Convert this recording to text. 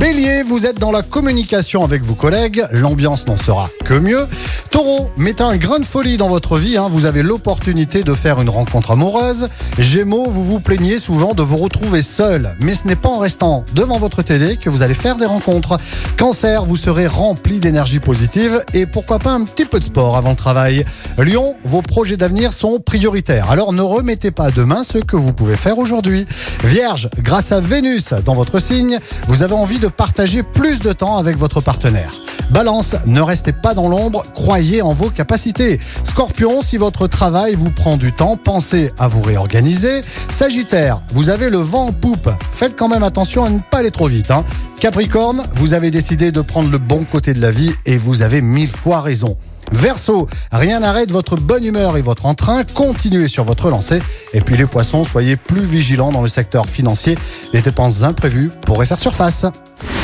Bélier, vous êtes dans la communication avec vos collègues, l'ambiance n'en sera que mieux. Taureau, mettez un grain de folie dans votre vie, hein, vous avez l'opportunité de faire une rencontre amoureuse. Gémeaux, vous vous plaignez souvent de vous retrouver seul, mais ce n'est pas en restant devant votre télé que vous allez faire des rencontres. Cancer, vous serez rempli d'énergie positive et pourquoi pas un petit peu de sport avant le travail. Lion, vos projets d'avenir sont prioritaires, alors ne remettez pas demain ce que vous pouvez faire aujourd'hui. Vierge, grâce à Vénus dans votre signe, vous avez envie de partager plus de temps avec votre partenaire. Balance, ne restez pas dans l'ombre, croyez en vos capacités. Scorpion, si votre travail vous prend du temps, pensez à vous réorganiser. Sagittaire, vous avez le vent en poupe, faites quand même attention à ne pas aller trop vite. hein. Capricorne, vous avez décidé de prendre le bon côté de la vie et vous avez mille fois raison. Verseau, rien n'arrête votre bonne humeur et votre entrain, continuez sur votre lancée. Et puis les poissons, soyez plus vigilants dans le secteur financier, les dépenses imprévues pourraient faire surface.